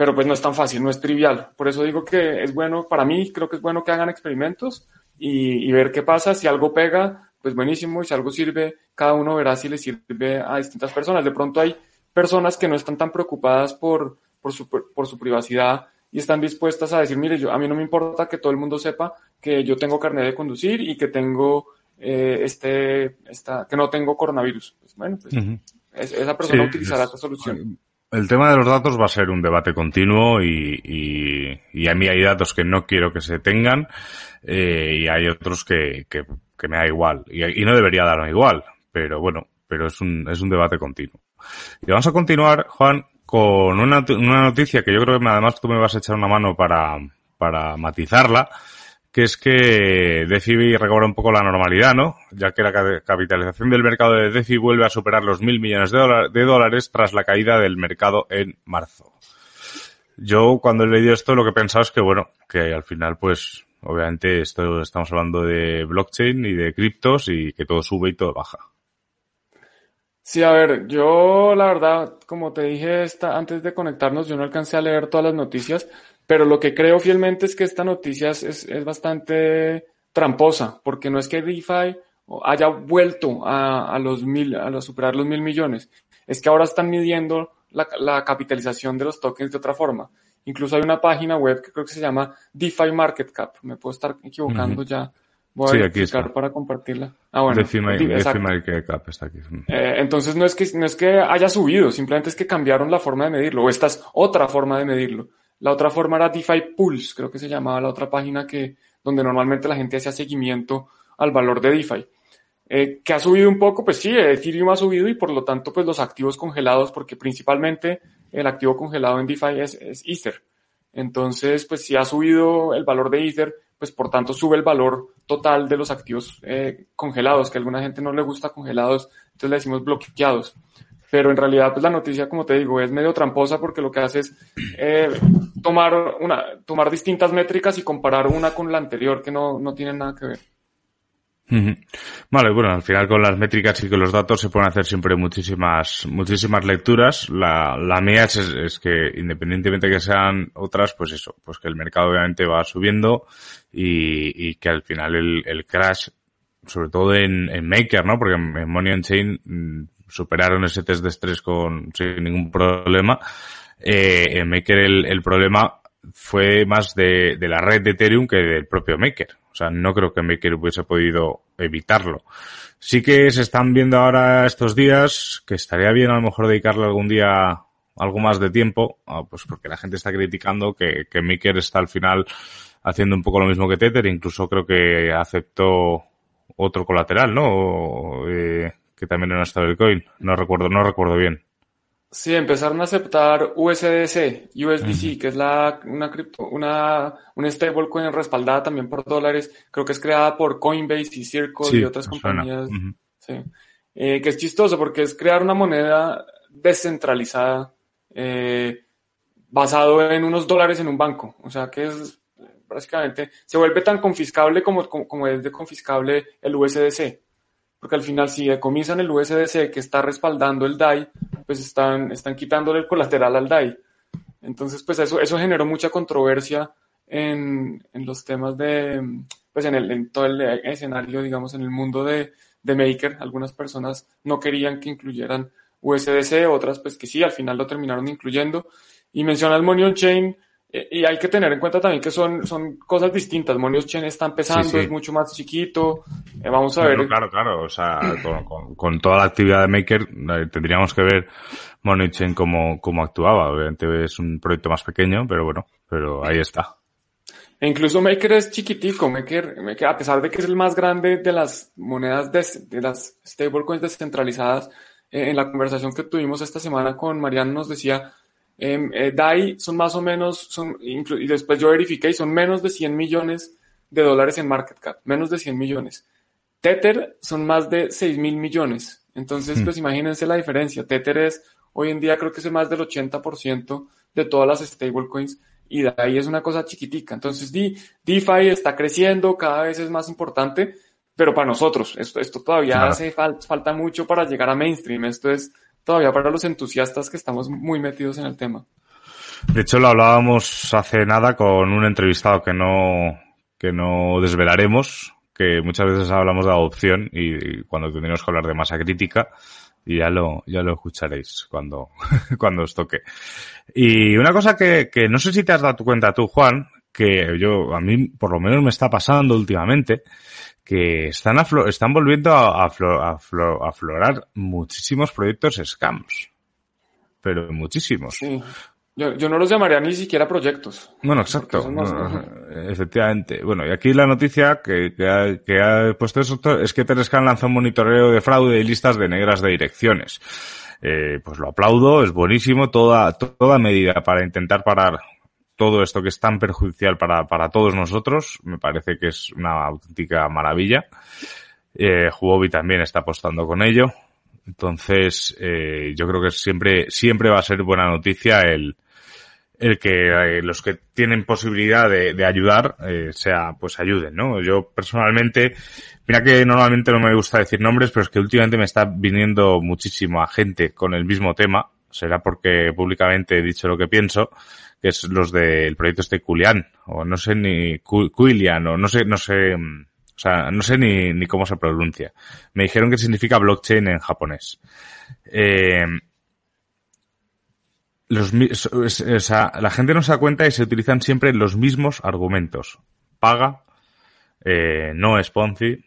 pero pues no es tan fácil, no es trivial. Por eso digo que es bueno, para mí creo que es bueno que hagan experimentos y, ver qué pasa. Si algo pega, pues buenísimo, y si algo sirve, cada uno verá si le sirve a distintas personas. De pronto hay personas que no están tan preocupadas por, por, su, por su privacidad y están dispuestas a decir, mire, yo, a mí no me importa que todo el mundo sepa que yo tengo carnet de conducir y que tengo eh, este, esta, que no tengo coronavirus. Pues, bueno, pues esa persona utilizará esta solución. El tema de los datos va a ser un debate continuo y, y, y a mí hay datos que no quiero que se tengan eh, y hay otros que, que, que, me da igual y, no debería darme igual, pero bueno, pero es un, es un debate continuo. Y vamos a continuar, Juan, con una, una noticia que yo creo que además tú me vas a echar una mano para, para matizarla, que es que DeFi recobra un poco la normalidad, ¿no? Ya que la capitalización del mercado de DeFi vuelve a superar los mil millones de, dólares tras la caída del mercado en marzo. Yo cuando he leído esto lo que he pensado es que, bueno, que al final pues obviamente esto estamos hablando de blockchain y de criptos y que todo sube y todo baja. Sí, a ver, yo la verdad, como te dije esta, antes de conectarnos, yo no alcancé a leer todas las noticias, pero lo que creo fielmente es que esta noticia es, es bastante tramposa, porque no es que DeFi haya vuelto a, a los mil, a superar los mil millones, es que ahora están midiendo la, la, capitalización de los tokens de otra forma. Incluso hay una página web que creo que se llama DeFi Market Cap, me puedo estar equivocando ya. Voy sí, a aquí está. para compartirla. Ah, bueno. DeFi, Market Cap está aquí. Eh, entonces no es que no es que haya subido, simplemente es que cambiaron la forma de medirlo, o esta es otra forma de medirlo. La otra forma era DeFi Pulse, creo que se llamaba la otra página que, donde normalmente la gente hacía seguimiento al valor de DeFi. Eh, que ha subido un poco, pues sí, Ethereum ha subido y por lo tanto, pues los activos congelados, porque principalmente el activo congelado en DeFi es, Ether. Entonces, pues si ha subido el valor de Ether, pues por tanto sube el valor total de los activos eh, congelados, que a alguna gente no le gusta congelados, entonces le decimos bloqueados pero en realidad pues la noticia, como te digo, es medio tramposa porque lo que hace es eh, tomar, una, tomar distintas métricas y comparar una con la anterior que no, no nada que ver. Vale, bueno, al final con las métricas y con los datos se pueden hacer siempre muchísimas, muchísimas lecturas. La, la mía es, es, que independientemente que sean otras, pues eso, pues que el mercado obviamente va subiendo y, y que al final el, el crash, sobre todo en, en Maker, ¿no? Porque en, Money on Chain mm, superaron ese test de estrés con, sin ningún problema. Eh, en Maker el, el, problema fue más de, de, la red de Ethereum que del propio Maker. O sea, no creo que Maker hubiese podido evitarlo. Sí que se están viendo ahora estos días que estaría bien a lo mejor dedicarle algún día algo más de tiempo, ah, pues porque la gente está criticando que, que Maker está al final haciendo un poco lo mismo que Tether, incluso creo que aceptó otro colateral, ¿no? Eh, que también era un coin, No recuerdo, no recuerdo bien. Sí, empezaron a aceptar USDC, USDC, que es la, una cripto, una, una stablecoin respaldada también por dólares. Creo que es creada por Coinbase y Circle y otras compañías. sí. eh, que es chistoso porque es crear una moneda descentralizada, eh, basado en unos dólares en un banco. O sea que es, básicamente, se vuelve tan confiscable como, como, como es de confiscable el USDC porque al final si decomisan el USDC que está respaldando el DAI, pues están, están quitándole el colateral al DAI. Entonces, pues eso, eso generó mucha controversia en, en los temas de, pues en, el, en todo el escenario, digamos, en el mundo de, de Maker. Algunas personas no querían que incluyeran USDC, otras pues que sí, al final lo terminaron incluyendo. Y menciona el Money on Chain, y hay que tener en cuenta también que son, son cosas distintas. Monios Chen está empezando, es mucho más chiquito. Eh, vamos a ver. Claro, claro. O sea, con, con, toda la actividad de Maker eh, tendríamos que ver Monio Chen cómo, cómo actuaba. Obviamente es un proyecto más pequeño, pero bueno, pero ahí está. E incluso Maker es chiquitico. Maker, Maker, a pesar de que es el más grande de las monedas de, de las stablecoins descentralizadas, en la conversación que tuvimos esta semana con Mariano nos decía eh, DAI son más o menos, son, y después yo verifiqué, son menos de 100 millones de dólares en market cap, menos de 100 millones. Tether son más de 6 mil millones. Entonces, hmm. pues imagínense la diferencia. Tether es, hoy en día creo que es más del 80% de todas las stablecoins y DAI es una cosa chiquitica. Entonces, DeFi está creciendo, cada vez es más importante, pero para nosotros, esto, esto todavía hace falta mucho para llegar a mainstream. Esto es todavía para los entusiastas que estamos muy metidos en el tema. De hecho, lo hablábamos hace nada con un entrevistado que no, que no desvelaremos, que muchas veces hablamos de adopción y, cuando tendremos que hablar de masa crítica, y ya lo, ya lo escucharéis cuando, cuando os toque. Y una cosa que, que no sé si te has dado cuenta tú, Juan, que yo, a mí por lo menos me está pasando últimamente, que están, están volviendo a, aflorar muchísimos proyectos scams. Pero muchísimos. Sí. Yo, yo, no los llamaría ni siquiera proyectos. Bueno, exacto. efectivamente. Bueno, y aquí la noticia que, que, ha, que ha puesto eso es que Terescan lanzó un monitoreo de fraude y listas de negras de direcciones. Eh, pues lo aplaudo, es buenísimo, toda, toda medida para intentar parar todo esto que es tan perjudicial para, para todos nosotros, me parece que es una auténtica maravilla. Eh, Huobi también está apostando con ello. Entonces, eh, yo creo que siempre, siempre va a ser buena noticia el, el que eh, los que tienen posibilidad de, de ayudar, eh, sea, pues ayuden, ¿no? Yo personalmente, mira que normalmente no me gusta decir nombres, pero es que últimamente me está viniendo muchísimo a gente con el mismo tema. Será porque públicamente he dicho lo que pienso que es los del proyecto este Culian, o no sé ni, Cuilian, o no sé, no sé, mm, o sea, no sé ni, ni cómo se pronuncia. Me dijeron que significa blockchain en japonés. Eh, los, o sea, la gente no se da cuenta y se utilizan siempre los mismos argumentos. Paga, eh, no es Ponzi,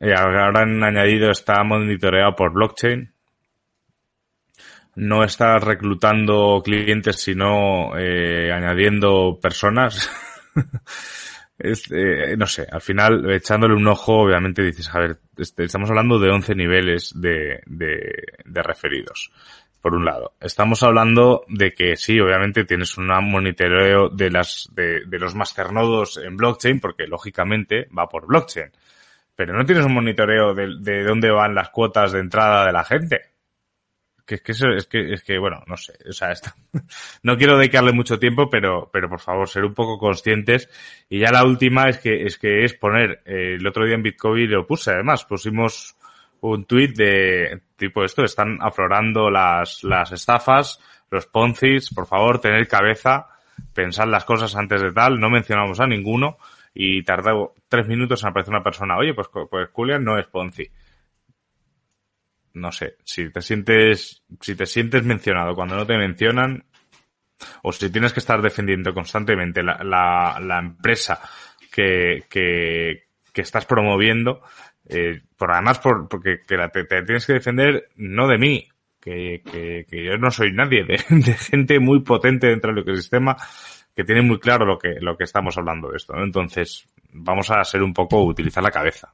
eh, ahora han añadido está monitoreado por blockchain, no estás reclutando clientes, sino eh, añadiendo personas. Eh, no sé, al final, echándole un ojo, obviamente dices, a ver, este, estamos hablando de 11 niveles de, de, referidos. Por un lado, estamos hablando de que sí, obviamente tienes un monitoreo de las, de, de los masternodos en blockchain, porque lógicamente va por blockchain. Pero no tienes un monitoreo de, de dónde van las cuotas de entrada de la gente que es que, es que, es que, bueno, no sé, o sea, esto, no quiero dedicarle mucho tiempo, pero, pero por favor, ser un poco conscientes. Y ya la última es que, es que es poner, eh, el otro día en Bitcoin lo puse, además, pusimos un tweet de tipo esto, están aflorando las, las estafas, los poncis, por favor, tener cabeza, pensar las cosas antes de tal, no mencionamos a ninguno, y tardó tres minutos en aparecer una persona, oye, pues, pues Julian no es ponzi no sé, si te sientes, si te sientes mencionado cuando no te mencionan, o si tienes que estar defendiendo constantemente la, la, la empresa que, que, que, estás promoviendo, eh, por además por, porque que la, te, tienes que defender no de mí, que, que, que yo no soy nadie, de, de, gente muy potente dentro del ecosistema que tiene muy claro lo que, lo que estamos hablando de esto. ¿no? Entonces, vamos a ser un poco, utilizar la cabeza.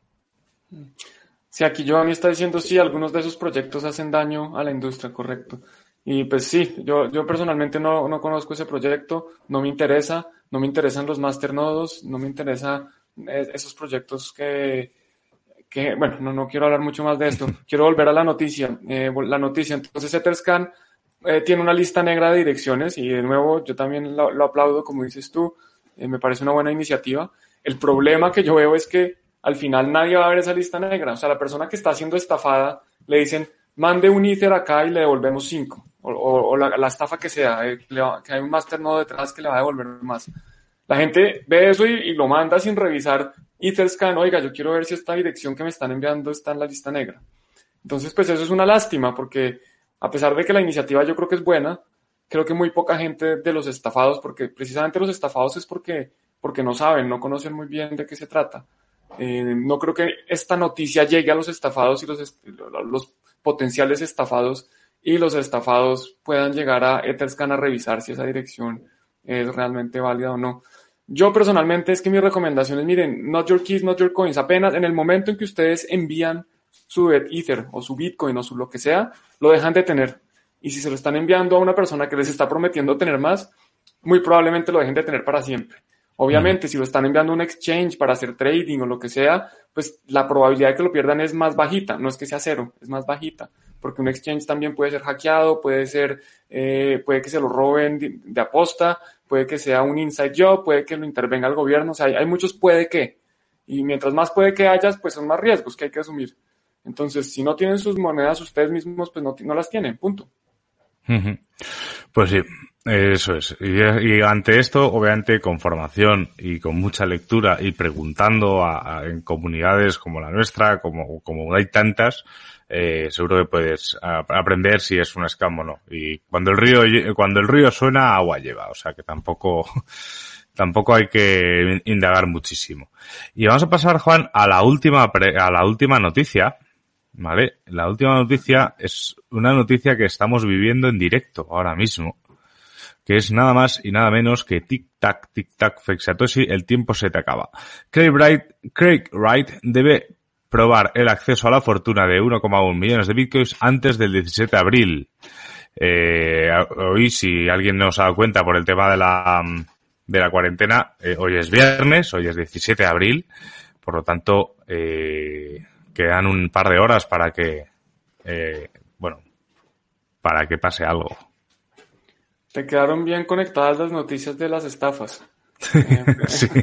Sí, aquí Giovanni está diciendo sí, algunos de esos proyectos hacen daño a la industria, correcto. Y pues sí, yo, yo personalmente no, no conozco ese proyecto, no me interesa, no me interesan los masternodos, no me interesa eh, esos proyectos que, que bueno, no, no quiero hablar mucho más de esto. Quiero volver a la noticia. Eh, la noticia, entonces Etherscan eh, tiene una lista negra de direcciones y de nuevo yo también lo, lo aplaudo, como dices tú, eh, me parece una buena iniciativa. El problema que yo veo es que al final nadie va a ver esa lista negra. O sea, la persona que está siendo estafada le dicen, mande un Ether acá y le devolvemos cinco. O, la, estafa que sea, eh, que hay un masternodo detrás que le va a devolver más. La gente ve eso y, lo manda sin revisar Etherscan. Oiga, yo quiero ver si esta dirección que me están enviando está en la lista negra. Entonces, pues eso es una lástima porque a pesar de que la iniciativa yo creo que es buena, creo que muy poca gente de los estafados, porque precisamente los estafados es porque, porque no saben, no conocen muy bien de qué se trata. Eh, no creo que esta noticia llegue a los estafados y los, potenciales estafados y los estafados puedan llegar a Etherscan a revisar si esa dirección es realmente válida o no. Yo personalmente es que mi recomendación es, miren, not your keys, not your coins. Apenas en el momento en que ustedes envían su Ether o su Bitcoin o su lo que sea, lo dejan de tener y si se lo están enviando a una persona que les está prometiendo tener más, muy probablemente lo dejen de tener para siempre. Obviamente, si lo están enviando a un exchange para hacer trading o lo que sea, pues la probabilidad de que lo pierdan es más bajita, no es que sea cero, es más bajita, porque un exchange también puede ser hackeado, puede ser, eh, puede que se lo roben de, aposta, puede que sea un inside job, puede que lo intervenga el gobierno, o sea, hay, hay muchos puede que, y mientras más puede que hayas, pues son más riesgos que hay que asumir. Entonces, si no tienen sus monedas ustedes mismos, pues no, no las tienen, punto. Pues sí, eso es. Y, ante esto, obviamente, con formación y con mucha lectura y preguntando a, en comunidades como la nuestra, como, como hay tantas, eh, seguro que puedes aprender si es un scam o no. Y cuando el río, cuando el río suena, agua lleva. O sea que tampoco, tampoco hay que indagar muchísimo. Y vamos a pasar, Juan, a la última, a la última noticia, ¿Vale? La última noticia es una noticia que estamos viviendo en directo ahora mismo, que es nada más y nada menos que tic-tac, tic-tac, Fexatoshi, el tiempo se te acaba. Craig Wright, Craig Wright debe probar el acceso a la fortuna de 1,1 millones de bitcoins antes del 17 de abril. Eh, hoy, si alguien no se ha dado cuenta por el tema de la, de la cuarentena, eh, hoy es viernes, hoy es 17 de abril, por lo tanto, eh, quedan un par de horas para que, eh, bueno, para que pase algo. Te quedaron bien conectadas las noticias de las estafas. sí.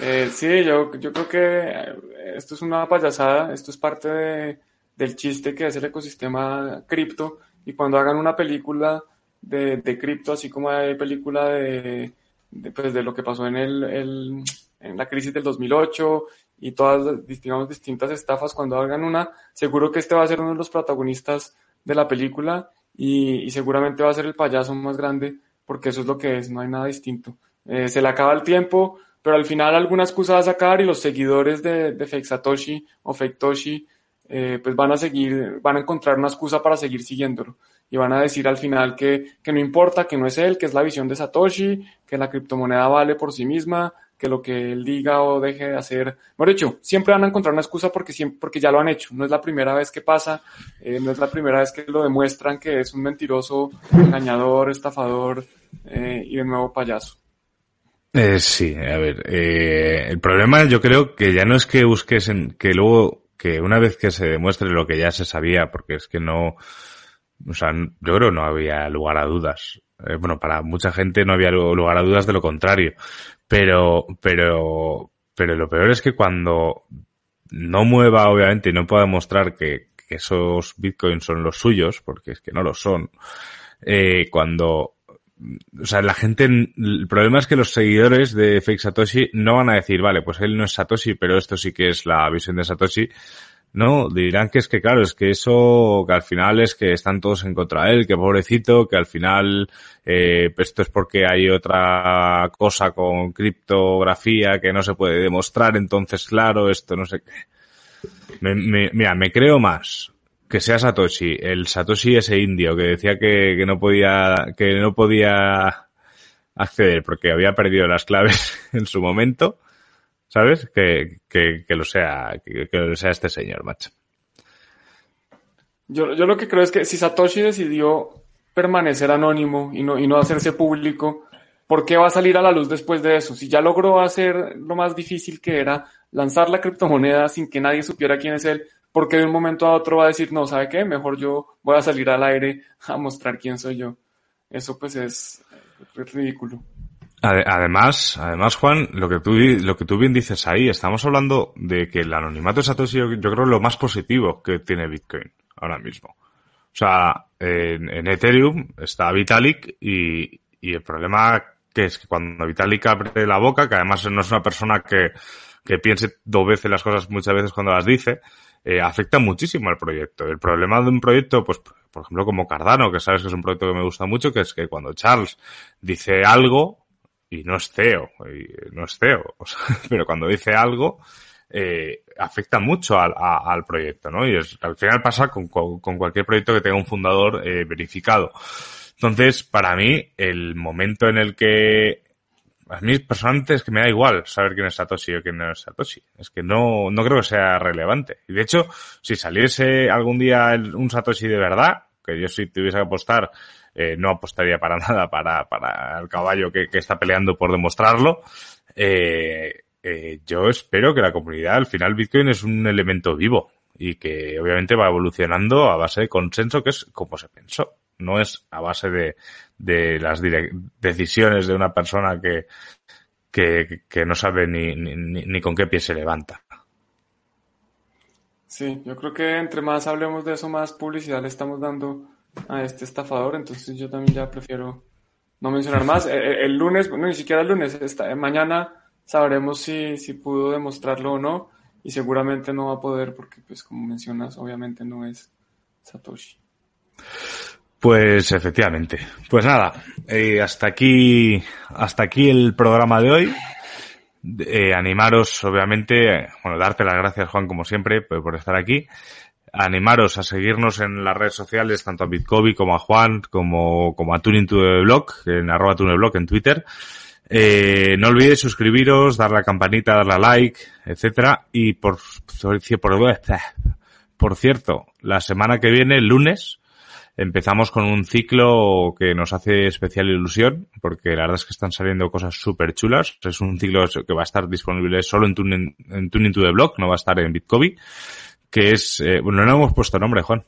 Eh, sí, yo, yo creo que esto es una payasada, esto es parte de, del chiste que es el ecosistema cripto y cuando hagan una película de, de cripto, así como hay película de, de, pues de lo que pasó en, el, el, en la crisis del 2008 y todas, digamos, distintas estafas, cuando hagan una, seguro que este va a ser uno de los protagonistas de la película y, seguramente va a ser el payaso más grande, porque eso es lo que es, no hay nada distinto. Eh, se le acaba el tiempo, pero al final alguna excusa va a sacar y los seguidores de, de Fake Satoshi o Fake Toshi, eh, pues van a seguir, van a encontrar una excusa para seguir siguiéndolo. Y van a decir al final que, que no importa, que no es él, que es la visión de Satoshi, que la criptomoneda vale por sí misma, que lo que él diga o deje de hacer. Bueno, hecho, siempre van a encontrar una excusa porque, siempre, porque ya lo han hecho. No es la primera vez que pasa, eh, no es la primera vez que lo demuestran que es un mentiroso, engañador, estafador eh, y de nuevo payaso. Eh, sí, a ver, eh, el problema yo creo que ya no es que busques en, que luego, que una vez que se demuestre lo que ya se sabía, porque es que no, o sea, yo creo no había lugar a dudas. Eh, bueno, para mucha gente no había lugar a dudas de lo contrario. Pero, pero, pero lo peor es que cuando no mueva, obviamente, y no pueda demostrar que, que esos bitcoins son los suyos, porque es que no lo son, eh, cuando, o sea, la gente, el problema es que los seguidores de Fake Satoshi no van a decir, vale, pues él no es Satoshi, pero esto sí que es la visión de Satoshi, no, dirán que es que claro, es que eso, que al final es que están todos en contra de él, que pobrecito, que al final eh, pues esto es porque hay otra cosa con criptografía que no se puede demostrar, entonces claro, esto no sé qué. Me, mira, me creo más que sea Satoshi, el Satoshi ese indio que decía que, que no podía, que no podía acceder porque había perdido las claves en su momento, ¿sabes? Que, que, que lo sea, que, lo sea este señor, macho. Yo, yo lo que creo es que si Satoshi decidió permanecer anónimo y no, y no hacerse público, ¿por qué va a salir a la luz después de eso? Si ya logró hacer lo más difícil que era lanzar la criptomoneda sin que nadie supiera quién es él, ¿por qué de un momento a otro va a decir, no, ¿sabe qué? Mejor yo voy a salir al aire a mostrar quién soy yo. Eso pues es, es ridículo. Además, además, Juan, lo que tú, lo que tú bien dices ahí, estamos hablando de que el anonimato de Satoshi yo, creo es lo más positivo que tiene Bitcoin ahora mismo. O sea, en, Ethereum está Vitalik y, y, el problema que es que cuando Vitalik abre la boca, que además no es una persona que, que piense dos veces las cosas muchas veces cuando las dice, eh, afecta muchísimo al proyecto. El problema de un proyecto, pues, por ejemplo, como Cardano, que sabes que es un proyecto que me gusta mucho, que es que cuando Charles dice algo, y no es CEO, no es CEO, pero cuando dice algo, eh, afecta mucho al, al, proyecto, ¿no? Y es, al final pasa con, con, cualquier proyecto que tenga un fundador eh, verificado. Entonces, para mí, el momento en el que a mí personalmente es que me da igual saber quién es Satoshi o quién no es Satoshi. Es que no, no creo que sea relevante. Y de hecho, si saliese algún día un Satoshi de verdad, que yo si tuviese que apostar, eh, no apostaría para nada para, para el caballo que, que está peleando por demostrarlo. Eh, eh, yo espero que la comunidad, al final Bitcoin es un elemento vivo y que obviamente va evolucionando a base de consenso, que es como se pensó. No es a base de, de las decisiones de una persona que, que, que no sabe ni, ni, ni con qué pie se levanta. Sí, yo creo que entre más hablemos de eso, más publicidad le estamos dando a este estafador, entonces yo también ya prefiero no mencionar más. El, eh, eh, el lunes, bueno, ni siquiera el lunes, esta, mañana sabremos si, si pudo demostrarlo o no, y seguramente no va a poder porque, pues, como mencionas, obviamente no es Satoshi. Pues efectivamente. Pues nada, eh, hasta aquí, hasta aquí el programa de hoy. Eh, animaros, obviamente, bueno, darte las gracias, Juan, como siempre, por estar aquí. Animaros a seguirnos en las redes sociales, tanto a Bitcovi como a Juan, como, como a Tuning the en arroba Blog en Twitter. Eh, no olvidéis suscribiros, dar la campanita, darle a like, etcétera. Y por, por, por cierto, la semana que viene, el lunes, empezamos con un ciclo que nos hace especial ilusión, porque la verdad es que están saliendo cosas súper chulas. Es un ciclo que va a estar disponible solo en Tuning, en Tuning to the Blog, no va a estar en Bitcovi, que es, eh, bueno, no hemos puesto nombre, Juan.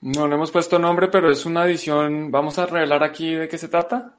No le hemos puesto nombre, pero es una edición. ¿Vamos a revelar aquí de qué se trata?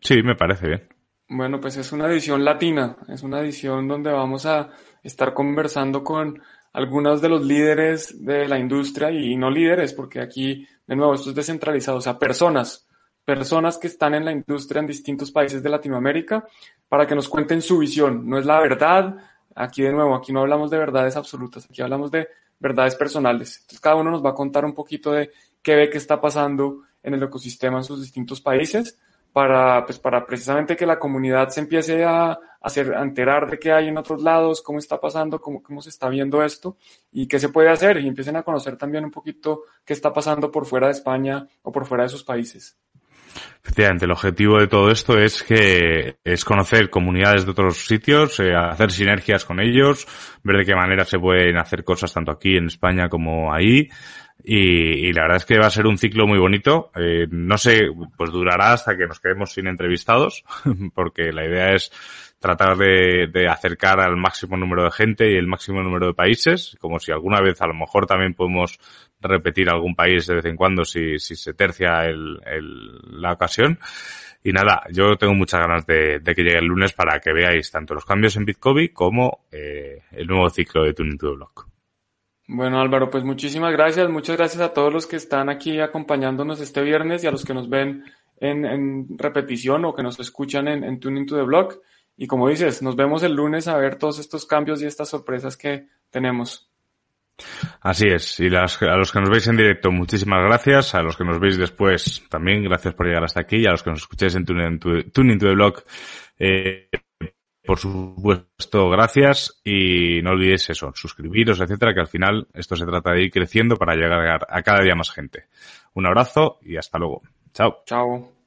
Sí, me parece bien. Bueno, pues es una edición latina, es una edición donde vamos a estar conversando con algunos de los líderes de la industria y no líderes, porque aquí, de nuevo, esto es descentralizado, o sea, personas, personas que están en la industria en distintos países de Latinoamérica para que nos cuenten su visión. No es la verdad, aquí de nuevo, aquí no hablamos de verdades absolutas, aquí hablamos de verdades personales. Entonces, cada uno nos va a contar un poquito de qué ve que está pasando en el ecosistema en sus distintos países para, pues, para precisamente que la comunidad se empiece a, hacer, enterar de qué hay en otros lados, cómo está pasando, cómo, cómo se está viendo esto y qué se puede hacer y empiecen a conocer también un poquito qué está pasando por fuera de España o por fuera de sus países. Efectivamente, el objetivo de todo esto es que es conocer comunidades de otros sitios, eh, hacer sinergias con ellos, ver de qué manera se pueden hacer cosas tanto aquí en España como ahí, y, la verdad es que va a ser un ciclo muy bonito. Eh, no sé, pues durará hasta que nos quedemos sin entrevistados, porque la idea es tratar de, acercar al máximo número de gente y el máximo número de países, como si alguna vez a lo mejor también podemos repetir algún país de vez en cuando si, si se tercia el, el, la ocasión. Y nada, yo tengo muchas ganas de, de, que llegue el lunes para que veáis tanto los cambios en Bitcoin como eh, el nuevo ciclo de Tuning to the Block. Bueno, Álvaro, pues muchísimas gracias. Muchas gracias a todos los que están aquí acompañándonos este viernes y a los que nos ven en, repetición o que nos escuchan en, en Tuning to the Blog. Y como dices, nos vemos el lunes a ver todos estos cambios y estas sorpresas que tenemos. Así es. Y las, a los que nos veis en directo, muchísimas gracias. A los que nos veis después, también gracias por llegar hasta aquí. Y a los que nos escucháis en Tuning to, the Blog, eh, por supuesto, gracias y no olvidéis eso, suscribiros, etcétera, que al final esto se trata de ir creciendo para llegar a cada día más gente. Un abrazo y hasta luego. Chao. Chao.